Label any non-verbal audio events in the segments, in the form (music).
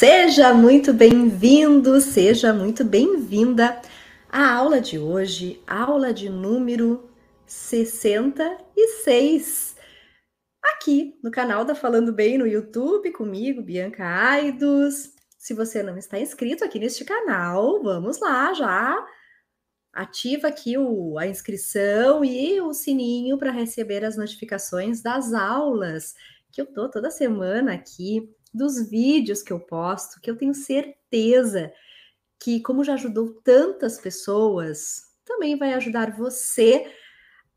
Seja muito bem-vindo, seja muito bem-vinda à aula de hoje, aula de número 66, aqui no canal da Falando Bem no YouTube, comigo, Bianca Aidos. Se você não está inscrito aqui neste canal, vamos lá já. Ativa aqui o, a inscrição e o sininho para receber as notificações das aulas que eu tô toda semana aqui dos vídeos que eu posto, que eu tenho certeza que, como já ajudou tantas pessoas, também vai ajudar você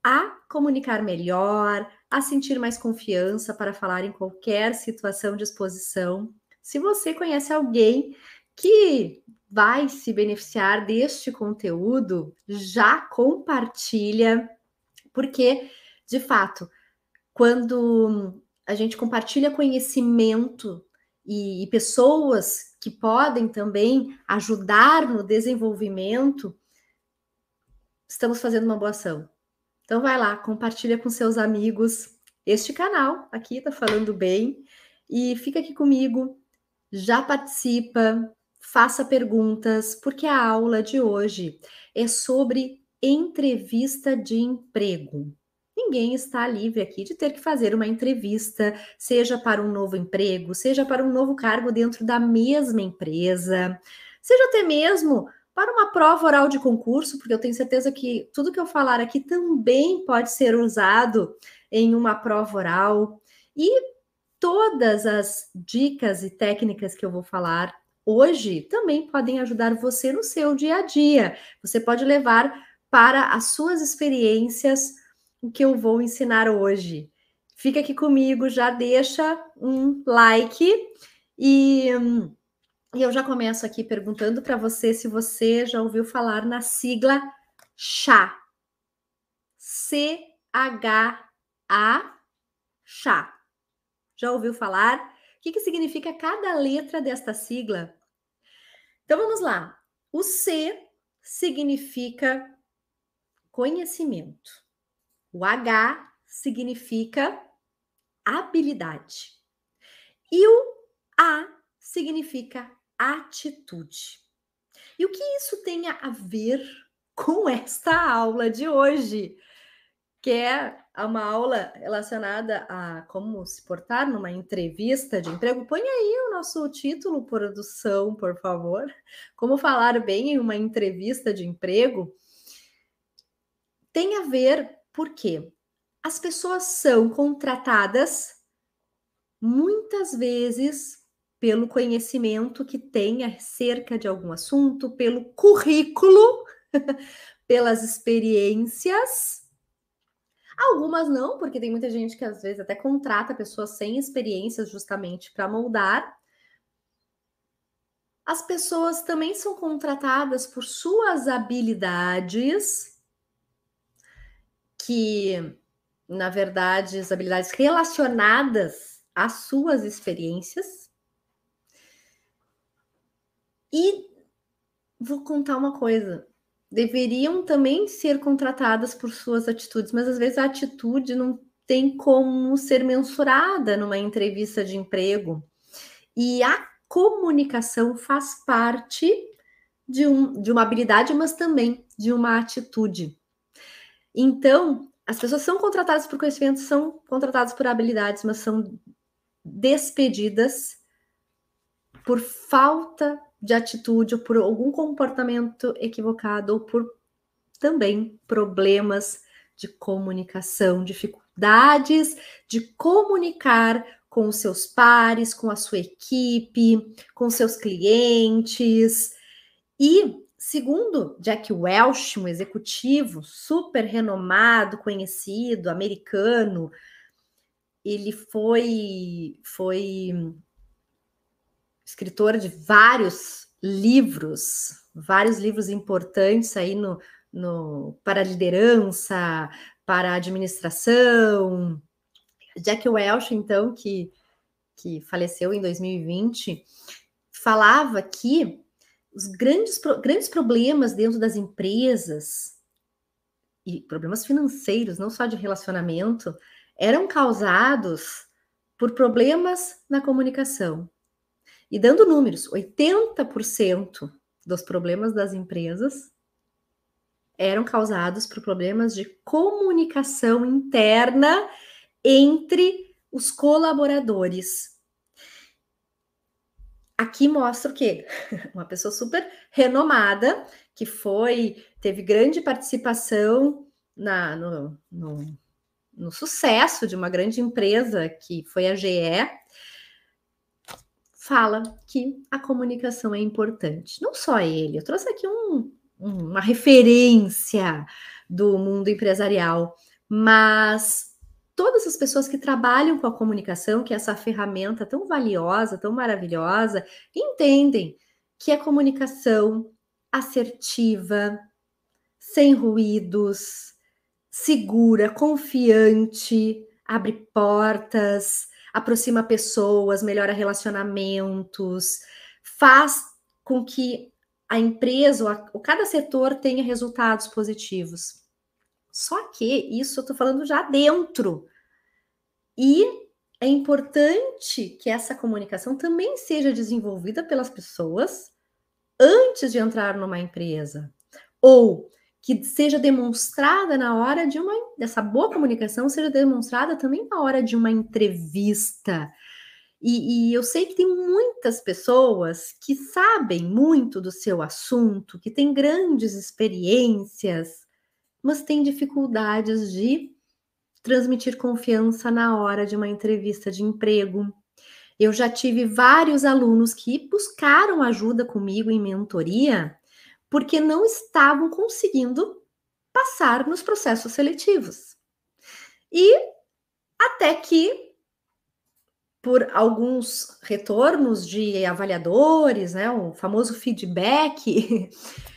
a comunicar melhor, a sentir mais confiança para falar em qualquer situação de exposição. Se você conhece alguém que vai se beneficiar deste conteúdo, já compartilha, porque, de fato, quando a gente compartilha conhecimento e, e pessoas que podem também ajudar no desenvolvimento, estamos fazendo uma boa ação. Então vai lá, compartilha com seus amigos este canal aqui tá falando bem e fica aqui comigo, já participa, faça perguntas, porque a aula de hoje é sobre entrevista de emprego. Ninguém está livre aqui de ter que fazer uma entrevista, seja para um novo emprego, seja para um novo cargo dentro da mesma empresa, seja até mesmo para uma prova oral de concurso, porque eu tenho certeza que tudo que eu falar aqui também pode ser usado em uma prova oral. E todas as dicas e técnicas que eu vou falar hoje também podem ajudar você no seu dia a dia. Você pode levar para as suas experiências o que eu vou ensinar hoje. Fica aqui comigo, já deixa um like e, e eu já começo aqui perguntando para você se você já ouviu falar na sigla CHA. C-H-A, CHA. Já ouviu falar? O que, que significa cada letra desta sigla? Então vamos lá. O C significa conhecimento. O H significa habilidade. E o A significa atitude. E o que isso tem a ver com esta aula de hoje? Que é uma aula relacionada a como se portar numa entrevista de emprego. Põe aí o nosso título, produção, por favor. Como falar bem em uma entrevista de emprego. Tem a ver porque as pessoas são contratadas muitas vezes pelo conhecimento que tem acerca de algum assunto, pelo currículo, (laughs) pelas experiências. Algumas não, porque tem muita gente que às vezes até contrata pessoas sem experiências justamente para moldar. As pessoas também são contratadas por suas habilidades que, na verdade, as habilidades relacionadas às suas experiências. E vou contar uma coisa: deveriam também ser contratadas por suas atitudes, mas às vezes a atitude não tem como ser mensurada numa entrevista de emprego. E a comunicação faz parte de, um, de uma habilidade, mas também de uma atitude. Então, as pessoas são contratadas por conhecimento, são contratadas por habilidades, mas são despedidas por falta de atitude, ou por algum comportamento equivocado, ou por também problemas de comunicação, dificuldades de comunicar com os seus pares, com a sua equipe, com seus clientes. E Segundo Jack Welch, um executivo super renomado, conhecido, americano, ele foi, foi escritor de vários livros, vários livros importantes aí no, no, para liderança, para administração. Jack Welch, então, que, que faleceu em 2020, falava que os grandes, grandes problemas dentro das empresas e problemas financeiros, não só de relacionamento, eram causados por problemas na comunicação. E dando números, 80% dos problemas das empresas eram causados por problemas de comunicação interna entre os colaboradores. Aqui mostra o quê? (laughs) Uma pessoa super renomada que foi, teve grande participação na, no, no, no sucesso de uma grande empresa que foi a GE, fala que a comunicação é importante. Não só ele, eu trouxe aqui um, uma referência do mundo empresarial, mas todas as pessoas que trabalham com a comunicação, que é essa ferramenta tão valiosa, tão maravilhosa, entendem que a comunicação assertiva, sem ruídos, segura, confiante, abre portas, aproxima pessoas, melhora relacionamentos, faz com que a empresa ou, a, ou cada setor tenha resultados positivos. Só que isso eu estou falando já dentro. E é importante que essa comunicação também seja desenvolvida pelas pessoas antes de entrar numa empresa. Ou que seja demonstrada na hora de uma dessa boa comunicação seja demonstrada também na hora de uma entrevista. E, e, eu sei que tem muitas pessoas que sabem muito do seu assunto, que têm grandes experiências, mas têm dificuldades de transmitir confiança na hora de uma entrevista de emprego. Eu já tive vários alunos que buscaram ajuda comigo em mentoria porque não estavam conseguindo passar nos processos seletivos. E até que, por alguns retornos de avaliadores, né, o famoso feedback, (laughs)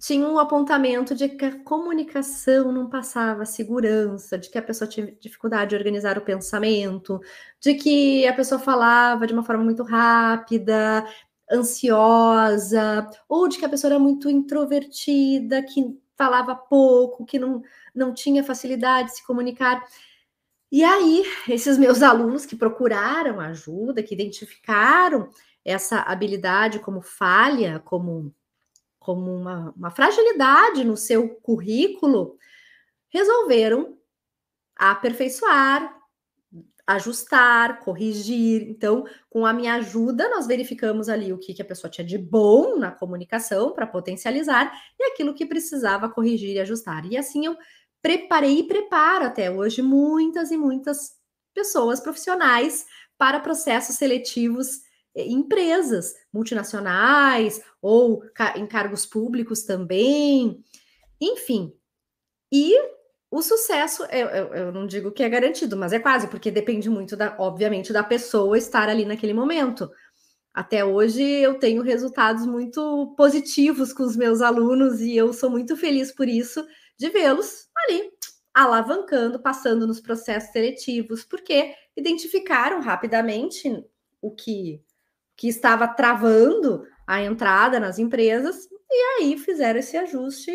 tinha um apontamento de que a comunicação não passava segurança, de que a pessoa tinha dificuldade de organizar o pensamento, de que a pessoa falava de uma forma muito rápida, ansiosa, ou de que a pessoa era muito introvertida, que falava pouco, que não, não tinha facilidade de se comunicar. E aí, esses meus alunos que procuraram ajuda, que identificaram essa habilidade como falha, como, como uma, uma fragilidade no seu currículo, resolveram aperfeiçoar, ajustar, corrigir. Então, com a minha ajuda, nós verificamos ali o que, que a pessoa tinha de bom na comunicação para potencializar e aquilo que precisava corrigir e ajustar. E assim eu preparei e preparo até hoje muitas e muitas pessoas profissionais para processos seletivos empresas multinacionais ou em cargos públicos também. Enfim, e o sucesso, eu, eu, eu, não digo que é garantido, mas é quase, porque depende muito, da, obviamente, da pessoa estar ali naquele momento. Até hoje eu tenho resultados muito positivos com os meus alunos e eu sou muito feliz por isso, de vê-los ali alavancando, passando nos processos seletivos, porque identificaram rapidamente o que, que estava travando a entrada nas empresas e aí fizeram esse ajuste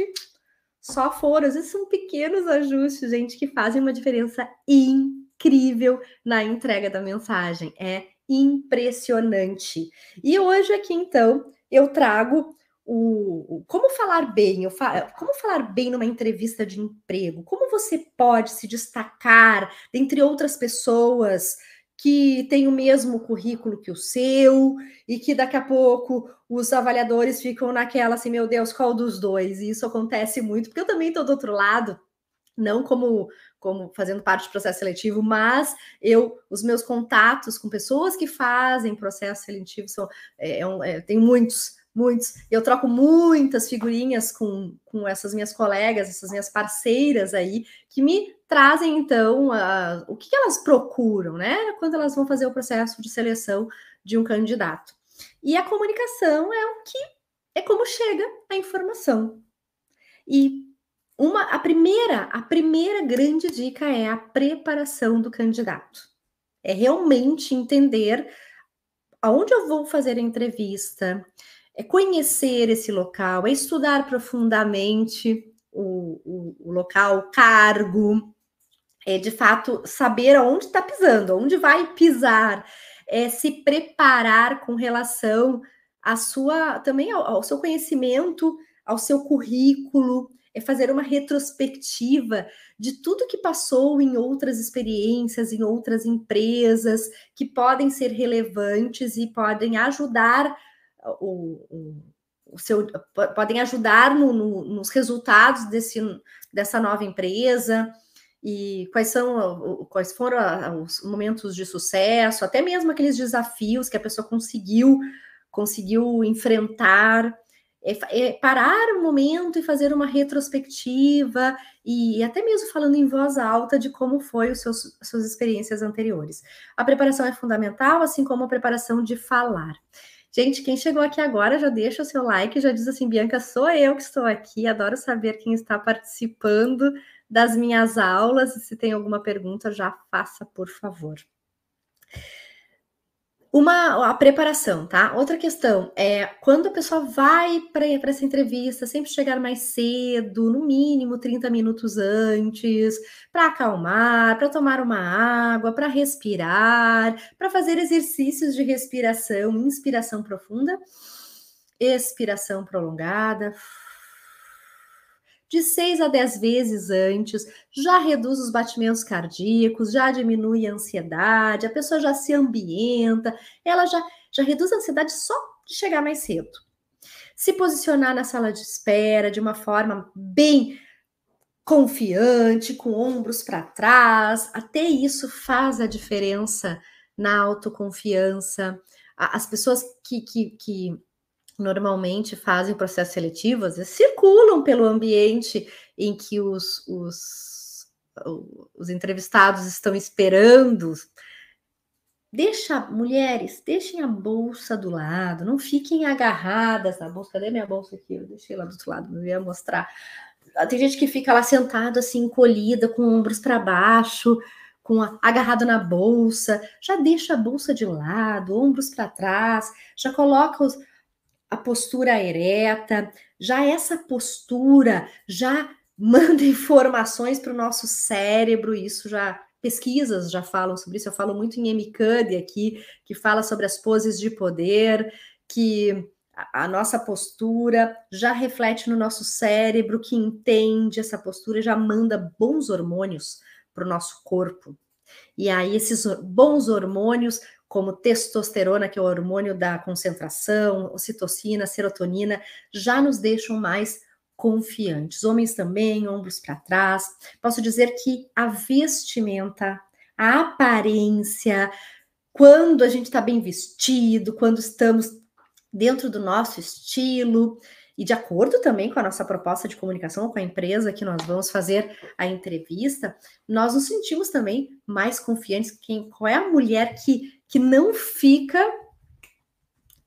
só foram. Às vezes são pequenos ajustes, gente, que fazem uma diferença incrível na entrega da mensagem. É impressionante. E hoje aqui, então, eu trago o, o como falar bem, eu fa, como falar bem numa entrevista de emprego, como você pode se destacar dentre outras pessoas que tem o mesmo currículo que o seu e que daqui a pouco os avaliadores ficam naquela assim, meu Deus, qual dos dois? E isso acontece muito, porque eu também estou do outro lado, não como como fazendo parte do processo seletivo, mas eu, os meus contatos com pessoas que fazem processo seletivo são, é, é, é tem muitos, muitos. Eu troco muitas figurinhas com, com essas minhas colegas, essas minhas parceiras aí, que me trazem então a, o que elas procuram, né? Quando elas vão fazer o processo de seleção de um candidato. E a comunicação é o que é como chega a informação. E uma a primeira, a primeira grande dica é a preparação do candidato. É realmente entender aonde eu vou fazer a entrevista, é conhecer esse local, é estudar profundamente o, o, o local, o cargo, é de fato saber aonde está pisando, onde vai pisar, é se preparar com relação à sua também ao, ao seu conhecimento, ao seu currículo, é fazer uma retrospectiva de tudo que passou em outras experiências, em outras empresas, que podem ser relevantes e podem ajudar o, o, o seu, podem ajudar no, no, nos resultados desse, dessa nova empresa e quais são quais foram os momentos de sucesso, até mesmo aqueles desafios que a pessoa conseguiu conseguiu enfrentar é, é parar um momento e fazer uma retrospectiva e até mesmo falando em voz alta de como foi os seus suas experiências anteriores. A preparação é fundamental, assim como a preparação de falar. Gente, quem chegou aqui agora já deixa o seu like, já diz assim, Bianca, sou eu que estou aqui, adoro saber quem está participando das minhas aulas e se tem alguma pergunta já faça, por favor. Uma a preparação, tá? Outra questão é quando a pessoa vai para essa entrevista, sempre chegar mais cedo, no mínimo 30 minutos antes, para acalmar, para tomar uma água, para respirar, para fazer exercícios de respiração, inspiração profunda, expiração prolongada de 6 a 10 vezes antes, já reduz os batimentos cardíacos, já diminui a ansiedade, a pessoa já se ambienta, ela já, já reduz a ansiedade só de chegar mais cedo. Se posicionar na sala de espera de uma forma bem confiante, com ombros para trás, até isso faz a diferença na autoconfiança. As pessoas que, que, que normalmente fazem processo seletivo, às vezes circulam pelo ambiente em que os, os, os entrevistados estão esperando. Deixa, mulheres, deixem a bolsa do lado, não fiquem agarradas na bolsa. Cadê minha bolsa aqui? Eu deixei lá do outro lado, não ia mostrar. Tem gente que fica lá sentado assim, encolhida, com ombros para baixo, com a, agarrado na bolsa. Já deixa a bolsa de lado, ombros para trás, já coloca os, a postura ereta, já essa postura já manda (laughs) informações para o nosso cérebro, isso já pesquisas já falam sobre isso, eu falo muito em MCUD aqui, que fala sobre as poses de poder, que a, a nossa postura já reflete no nosso cérebro, que entende essa postura, já manda bons hormônios para o nosso corpo. E aí, esses bons hormônios como testosterona, que é o hormônio da concentração, ocitocina, serotonina, já nos deixam mais confiantes. Homens também, ombros para trás. Posso dizer que a vestimenta, a aparência, quando a gente está bem vestido, quando estamos dentro do nosso estilo, e de acordo também com a nossa proposta de comunicação com a empresa que nós vamos fazer a entrevista, nós nos sentimos também mais confiantes. Quem, qual é a mulher que, que não fica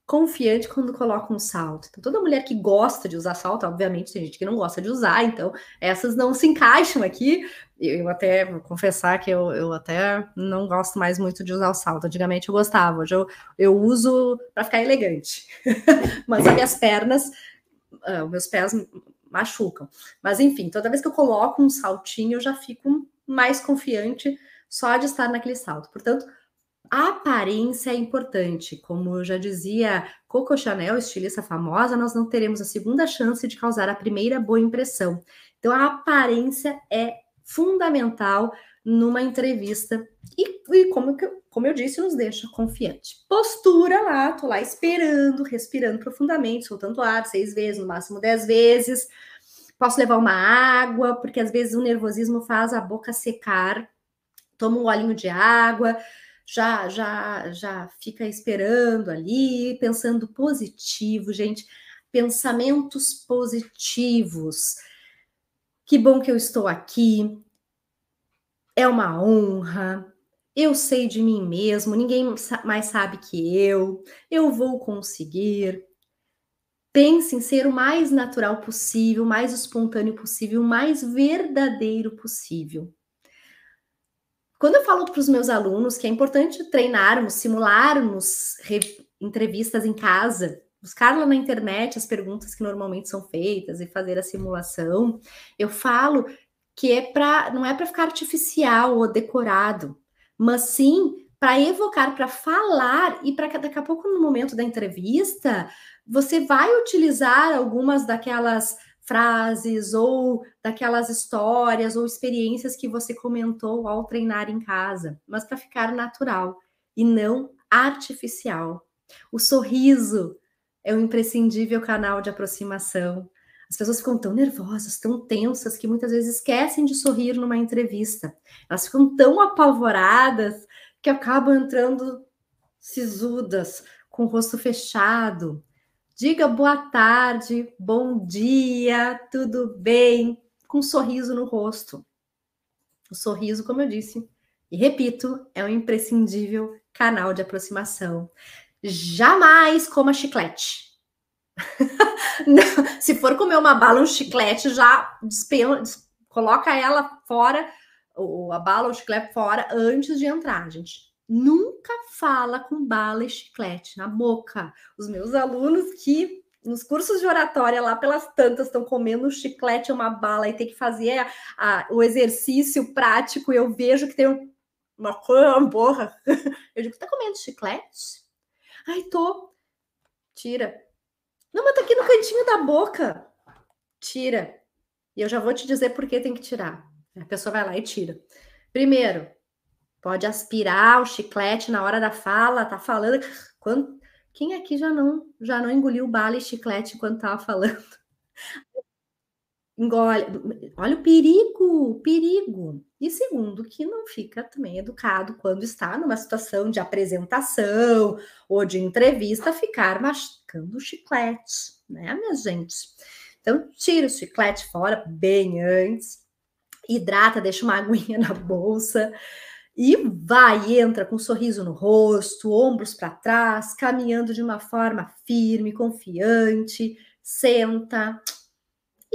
confiante quando coloca um salto? Então, toda mulher que gosta de usar salto, obviamente tem gente que não gosta de usar, então essas não se encaixam aqui. Eu até vou confessar que eu, eu até não gosto mais muito de usar o salto. Antigamente eu gostava, hoje eu, eu uso para ficar elegante. (laughs) Mas as minhas pernas uh, meus pés machucam. Mas enfim, toda vez que eu coloco um saltinho, eu já fico mais confiante só de estar naquele salto. Portanto, a aparência é importante. Como já dizia Coco Chanel, estilista famosa, nós não teremos a segunda chance de causar a primeira boa impressão. Então, a aparência é fundamental numa entrevista e, e como, como eu disse, nos deixa confiante. Postura lá, tô lá esperando, respirando profundamente, soltando ar seis vezes, no máximo dez vezes. Posso levar uma água, porque às vezes o nervosismo faz a boca secar. Toma um golinho de água, já já já fica esperando ali, pensando positivo, gente. Pensamentos positivos. Que bom que eu estou aqui é uma honra, eu sei de mim mesmo, ninguém mais sabe que eu, eu vou conseguir. Pense em ser o mais natural possível, o mais espontâneo possível, o mais verdadeiro possível. Quando eu falo para os meus alunos que é importante treinarmos, simularmos entrevistas em casa, buscar lá na internet as perguntas que normalmente são feitas e fazer a simulação, eu falo que é para não é para ficar artificial ou decorado, mas sim para evocar, para falar e para daqui a pouco no momento da entrevista, você vai utilizar algumas daquelas frases ou daquelas histórias ou experiências que você comentou ao treinar em casa, mas para ficar natural e não artificial. O sorriso é um imprescindível canal de aproximação. As pessoas ficam tão nervosas, tão tensas, que muitas vezes esquecem de sorrir numa entrevista. Elas ficam tão apavoradas que acabam entrando sisudas, com o rosto fechado. Diga boa tarde, bom dia, tudo bem, com um sorriso no rosto. O sorriso, como eu disse, e repito, é um imprescindível canal de aproximação. Jamais coma chiclete. (laughs) se for comer uma bala, um chiclete, já despen... coloca ela fora, ou a bala ou o chiclete fora antes de entrar, gente. Nunca fala com bala e chiclete na boca. Os meus alunos que nos cursos de oratória lá pelas tantas estão comendo um chiclete, uma bala e tem que fazer a, a, o exercício prático. Eu vejo que tem uma coisa na boca. Eu digo, tá comendo chiclete? Ai, tô. Tira. Não, mas tá aqui no cantinho da boca. Tira. E eu já vou te dizer por que tem que tirar. A pessoa vai lá e tira. Primeiro, pode aspirar o chiclete na hora da fala, tá falando. (laughs) Quando... Quem aqui já não já não engoliu bala e chiclete enquanto tava falando? Engole. Olha o perigo, o perigo. E segundo, que não fica também educado quando está numa situação de apresentação ou de entrevista, ficar mascando chiclete, né, minha gente? Então, tira o chiclete fora bem antes, hidrata, deixa uma (laughs) aguinha na bolsa e vai, entra com um sorriso no rosto, ombros para trás, caminhando de uma forma firme, confiante, senta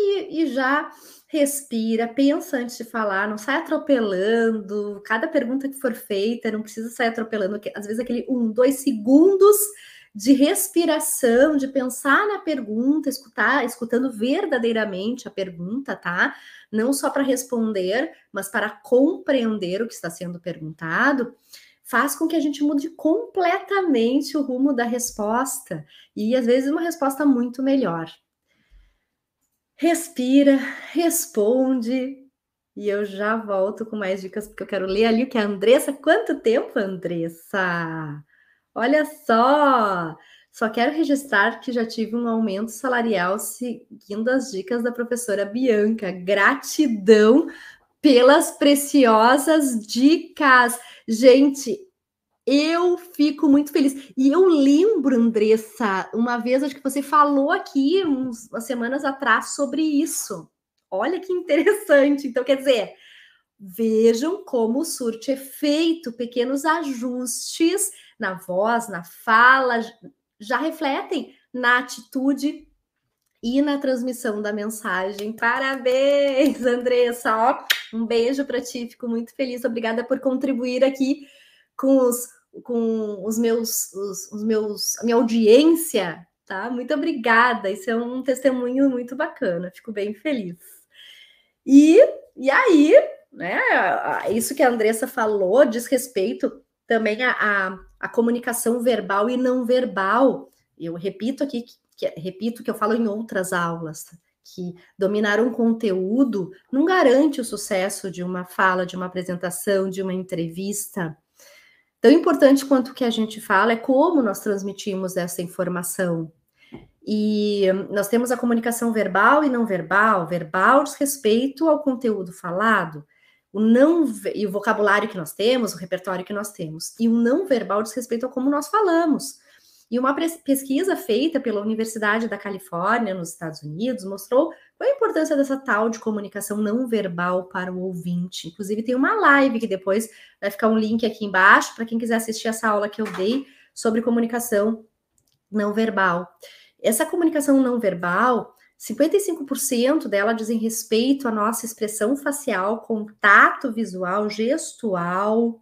e, e já respira, pensa antes de falar, não sai atropelando. Cada pergunta que for feita, não precisa sair atropelando. Às vezes, aquele um, dois segundos de respiração, de pensar na pergunta, escutar, escutando verdadeiramente a pergunta, tá? Não só para responder, mas para compreender o que está sendo perguntado, faz com que a gente mude completamente o rumo da resposta e às vezes uma resposta muito melhor respira, responde. E eu já volto com mais dicas, porque eu quero ler ali o que a Andressa. Quanto tempo, Andressa? Olha só! Só quero registrar que já tive um aumento salarial seguindo as dicas da professora Bianca. Gratidão pelas preciosas dicas. Gente, eu fico muito feliz. E eu lembro, Andressa, uma vez acho que você falou aqui uns, umas semanas atrás sobre isso. Olha que interessante. Então, quer dizer, vejam como surte efeito, pequenos ajustes na voz, na fala, já refletem na atitude e na transmissão da mensagem. Parabéns, Andressa! Ó, um beijo para ti, fico muito feliz. Obrigada por contribuir aqui com os, com os meus, os, os meus, a minha audiência, tá? Muito obrigada. Isso é um testemunho muito bacana. Fico bem feliz. E, e aí, né? Isso que a Andressa falou diz respeito também à, a a comunicação verbal e não verbal. Eu repito aqui, que, repito que eu falo em outras aulas, que dominar um conteúdo não garante o sucesso de uma fala, de uma apresentação, de uma entrevista. Tão importante quanto o que a gente fala é como nós transmitimos essa informação. E nós temos a comunicação verbal e não verbal. Verbal diz respeito ao conteúdo falado, o não e o vocabulário que nós temos, o repertório que nós temos. E o não verbal diz respeito a como nós falamos. E uma pesquisa feita pela Universidade da Califórnia, nos Estados Unidos, mostrou qual a importância dessa tal de comunicação não verbal para o ouvinte. Inclusive, tem uma live que depois vai ficar um link aqui embaixo para quem quiser assistir essa aula que eu dei sobre comunicação não verbal. Essa comunicação não verbal, 55% dela dizem respeito à nossa expressão facial, contato visual, gestual,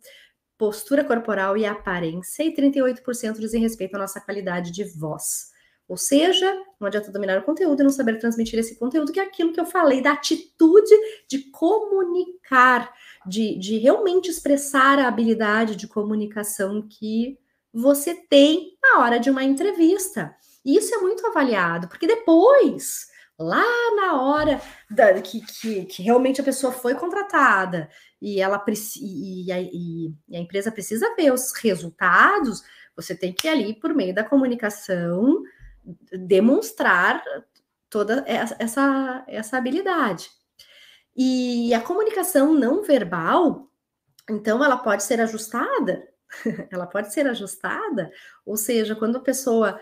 postura corporal e aparência, e 38% dizem respeito à nossa qualidade de voz. Ou seja, não adianta dominar o conteúdo e não saber transmitir esse conteúdo, que é aquilo que eu falei da atitude de comunicar, de, de realmente expressar a habilidade de comunicação que você tem na hora de uma entrevista. E isso é muito avaliado, porque depois, lá na hora da, que, que, que realmente a pessoa foi contratada e ela e, a, e a empresa precisa ver os resultados, você tem que ali, por meio da comunicação, demonstrar toda essa, essa habilidade. E a comunicação não verbal, então, ela pode ser ajustada, (laughs) ela pode ser ajustada, ou seja, quando a pessoa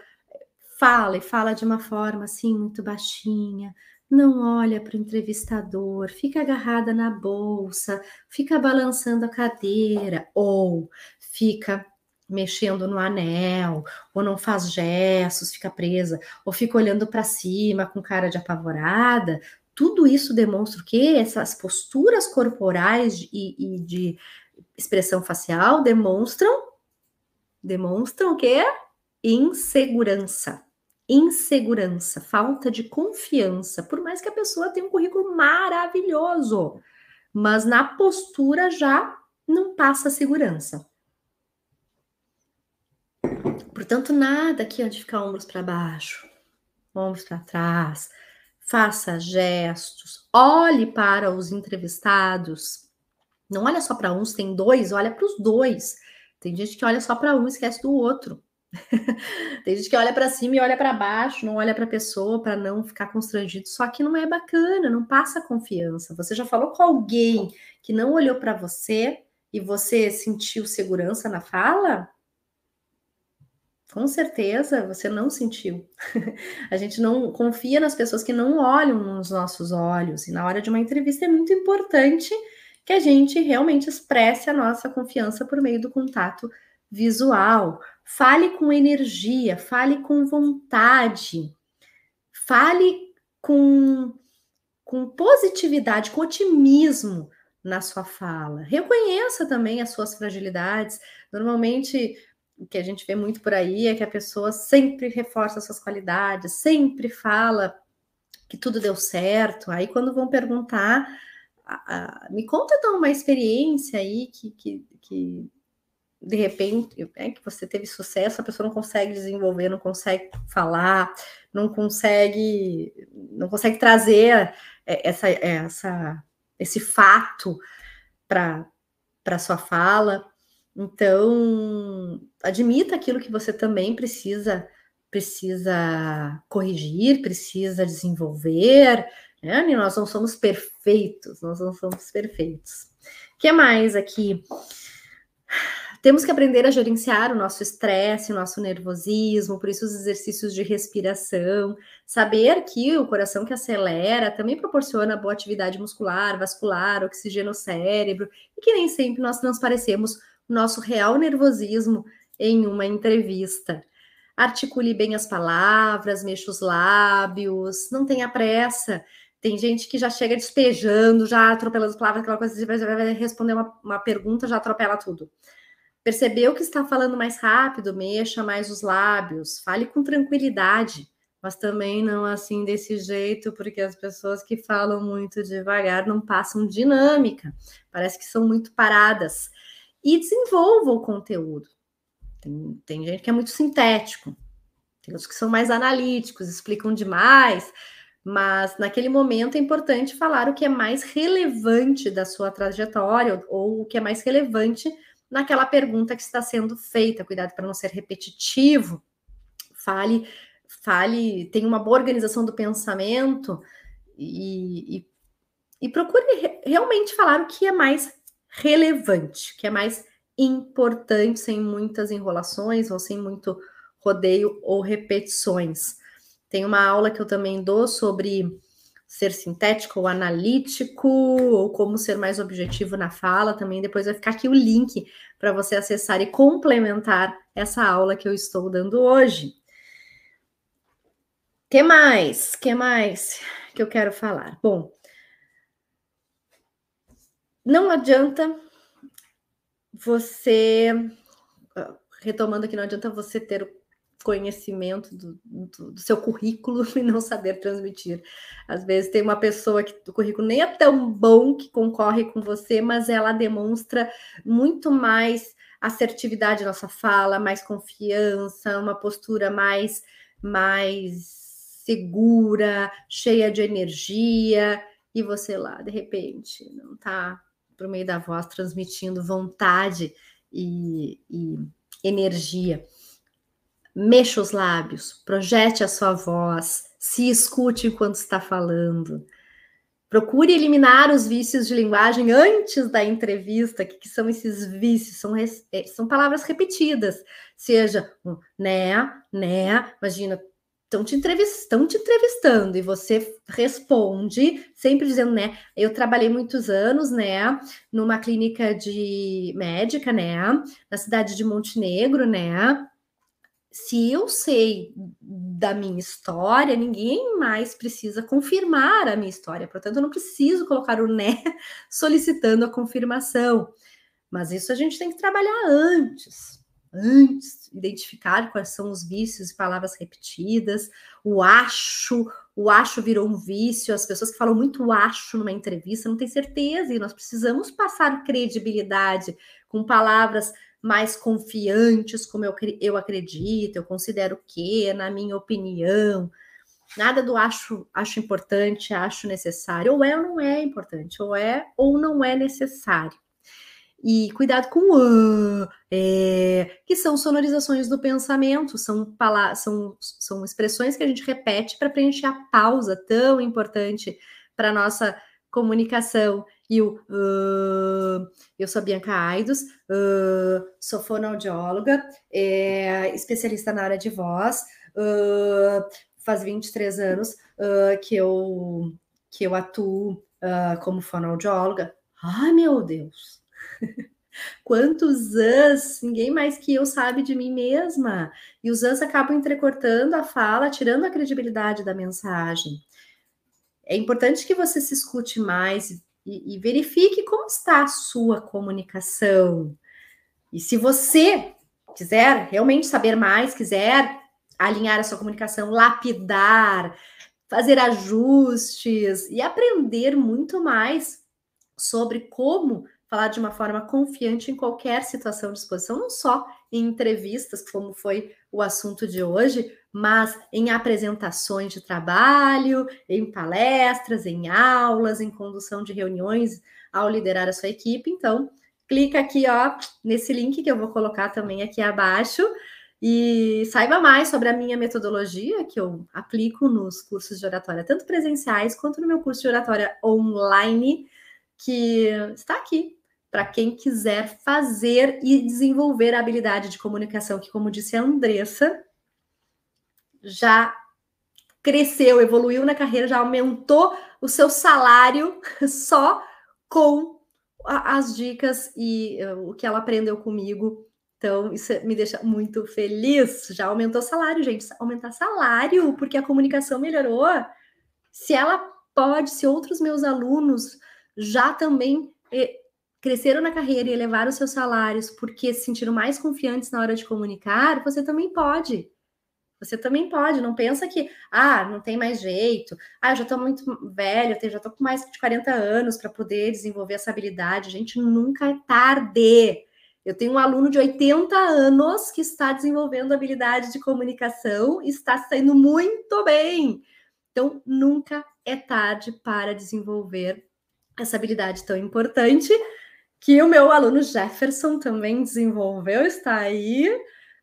fala e fala de uma forma assim, muito baixinha, não olha para o entrevistador, fica agarrada na bolsa, fica balançando a cadeira, ou fica mexendo no anel, ou não faz gestos, fica presa, ou fica olhando para cima com cara de apavorada, tudo isso demonstra o quê? Essas posturas corporais e, e de expressão facial demonstram demonstram o quê? Insegurança. Insegurança, falta de confiança, por mais que a pessoa tenha um currículo maravilhoso, mas na postura já não passa segurança. Portanto, nada aqui ó, de ficar ombros para baixo, ombros para trás. Faça gestos, olhe para os entrevistados. Não olha só para uns, tem dois, olha para os dois. Tem gente que olha só para um e esquece do outro. (laughs) tem gente que olha para cima e olha para baixo, não olha para a pessoa para não ficar constrangido. Só que não é bacana, não passa confiança. Você já falou com alguém que não olhou para você e você sentiu segurança na fala? Com certeza você não sentiu. (laughs) a gente não confia nas pessoas que não olham nos nossos olhos. E na hora de uma entrevista é muito importante que a gente realmente expresse a nossa confiança por meio do contato visual. Fale com energia, fale com vontade, fale com, com positividade, com otimismo na sua fala. Reconheça também as suas fragilidades. Normalmente o que a gente vê muito por aí é que a pessoa sempre reforça suas qualidades, sempre fala que tudo deu certo. Aí, quando vão perguntar, me conta então uma experiência aí que, que, que de repente é, que você teve sucesso, a pessoa não consegue desenvolver, não consegue falar, não consegue, não consegue trazer é, essa, essa, esse fato para para sua fala. Então, admita aquilo que você também precisa precisa corrigir, precisa desenvolver, né? Nós não somos perfeitos, nós não somos perfeitos. O que mais aqui? Temos que aprender a gerenciar o nosso estresse, o nosso nervosismo, por isso os exercícios de respiração, saber que o coração que acelera também proporciona boa atividade muscular, vascular, oxigênio ao cérebro, e que nem sempre nós transparecemos nosso real nervosismo em uma entrevista. Articule bem as palavras, mexa os lábios, não tenha pressa. Tem gente que já chega despejando, já atropelando as palavras, aquela coisa, vai responder uma, uma pergunta, já atropela tudo. Percebeu que está falando mais rápido, mexa mais os lábios, fale com tranquilidade, mas também não assim desse jeito, porque as pessoas que falam muito devagar não passam dinâmica, parece que são muito paradas e desenvolva o conteúdo. Tem, tem gente que é muito sintético, tem outros que são mais analíticos, explicam demais, mas naquele momento é importante falar o que é mais relevante da sua trajetória ou o que é mais relevante naquela pergunta que está sendo feita. Cuidado para não ser repetitivo. Fale, fale, tenha uma boa organização do pensamento e, e, e procure realmente falar o que é mais relevante, que é mais importante, sem muitas enrolações ou sem muito rodeio ou repetições. Tem uma aula que eu também dou sobre ser sintético ou analítico, ou como ser mais objetivo na fala, também depois vai ficar aqui o link para você acessar e complementar essa aula que eu estou dando hoje. Que mais? Que mais que eu quero falar? Bom, não adianta você, retomando aqui, não adianta você ter conhecimento do, do, do, seu currículo (laughs) e não saber transmitir. Às vezes tem uma pessoa que o currículo nem é tão bom que concorre com você, mas ela demonstra muito mais assertividade na sua fala, mais confiança, uma postura mais mais segura, cheia de energia, e você lá, de repente, não está por meio da voz transmitindo vontade e, e energia. Mexa os lábios, projete a sua voz, se escute enquanto está falando. Procure eliminar os vícios de linguagem antes da entrevista. O que, são esses vícios? São, é, são palavras repetidas. Seja um né, né. Imagina, estão te, entrevistando, te entrevistando e você responde, sempre dizendo, né? Eu trabalhei muitos anos, né, numa clínica de médica, né, na cidade de Montenegro, né? Se eu sei da minha história, ninguém mais precisa confirmar a minha história. Portanto, eu não preciso colocar o né solicitando a confirmação. Mas isso a gente tem que trabalhar antes antes, identificar quais são os vícios e palavras repetidas, o acho, o acho virou um vício, as pessoas que falam muito acho numa entrevista não têm certeza, e nós precisamos passar credibilidade com palavras mais confiantes, como eu, eu acredito, eu considero que, na minha opinião. Nada do acho, acho importante, acho necessário, ou é ou não é importante, ou é ou não é necessário. E cuidado com o é, que são sonorizações do pensamento, são, são, são expressões que a gente repete para preencher a pausa tão importante para a nossa comunicação. E o uh, eu sou a Bianca Aidos, uh, sou fonoaudióloga, é, especialista na área de voz, uh, faz 23 anos que, eu, que eu atuo como fonoaudióloga. Ai, meu Deus! (laughs) Quantos us, ninguém mais que eu sabe de mim mesma. E os us acabam entrecortando a fala, tirando a credibilidade da mensagem. É importante que você se escute mais e, e verifique como está a sua comunicação. E se você quiser realmente saber mais, quiser alinhar a sua comunicação, lapidar, fazer ajustes e aprender muito mais sobre como falar de uma forma confiante em qualquer situação de exposição, não só em entrevistas, como foi o assunto de hoje, mas em apresentações de trabalho, em palestras, em aulas, em condução de reuniões ao liderar a sua equipe. Então, clica aqui, ó, nesse link que eu vou colocar também aqui abaixo e saiba mais sobre a minha metodologia que eu aplico nos cursos de oratória, tanto presenciais quanto no meu curso de oratória online, que está aqui para quem quiser fazer e desenvolver a habilidade de comunicação, que, como disse a Andressa, já cresceu, evoluiu na carreira, já aumentou o seu salário (laughs) só com as dicas e uh, o que ela aprendeu comigo. Então, isso me deixa muito feliz. Já aumentou o salário, gente. Aumentar salário, porque a comunicação melhorou. Se ela pode, se outros meus alunos já também eh, cresceram na carreira e elevaram seus salários porque se sentiram mais confiantes na hora de comunicar, você também pode. Você também pode, não pensa que, ah, não tem mais jeito, ah, eu já estou muito velho, eu já estou com mais de 40 anos para poder desenvolver essa habilidade. Gente, nunca é tarde. Eu tenho um aluno de 80 anos que está desenvolvendo habilidade de comunicação e está saindo muito bem. Então, nunca é tarde para desenvolver essa habilidade tão importante que o meu aluno Jefferson também desenvolveu, está aí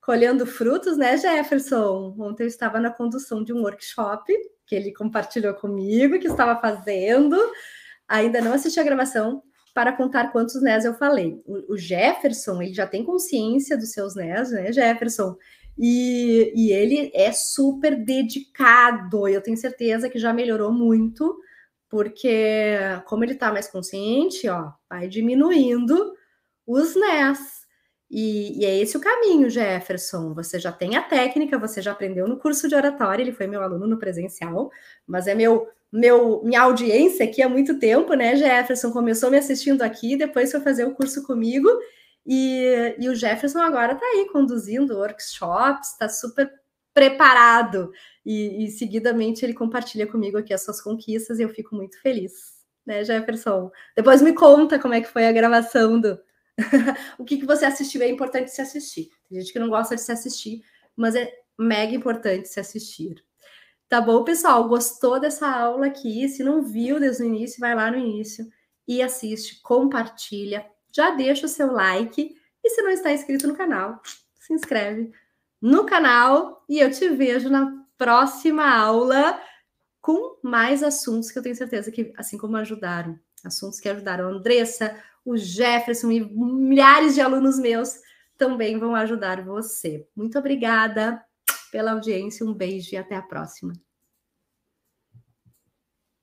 colhendo frutos, né, Jefferson? Ontem eu estava na condução de um workshop que ele compartilhou comigo, que estava fazendo. Ainda não assisti a gravação para contar quantos NES eu falei. O, Jefferson, ele já tem consciência dos seus NES, né, Jefferson? E, e ele é super dedicado. Eu tenho certeza que já melhorou muito porque como ele está mais consciente, ó, vai diminuindo os NES. E, e, é esse o caminho, Jefferson. Você já tem a técnica, você já aprendeu no curso de oratória, ele foi meu aluno no presencial, mas é meu, meu minha audiência aqui há muito tempo, né, Jefferson? Começou me assistindo aqui, depois foi fazer o curso comigo, e, e o Jefferson agora está aí conduzindo workshops, está super preparado. E, e, seguidamente ele compartilha comigo aqui as suas conquistas e eu fico muito feliz, né, Jefferson? Depois me conta como é que foi a gravação do. (laughs) o que, que você assistiu é importante se assistir. Tem gente que não gosta de se assistir, mas é mega importante se assistir. Tá bom, pessoal? Gostou dessa aula aqui? Se não viu desde o início, vai lá no início e assiste, compartilha, já deixa o seu like e se não está inscrito no canal, se inscreve no canal e eu te vejo na próxima aula com mais assuntos que eu tenho certeza que, assim como ajudaram, assuntos que ajudaram a Andressa, o Jefferson e milhares de alunos meus também vão ajudar você. Muito obrigada pela audiência, um beijo e até a próxima.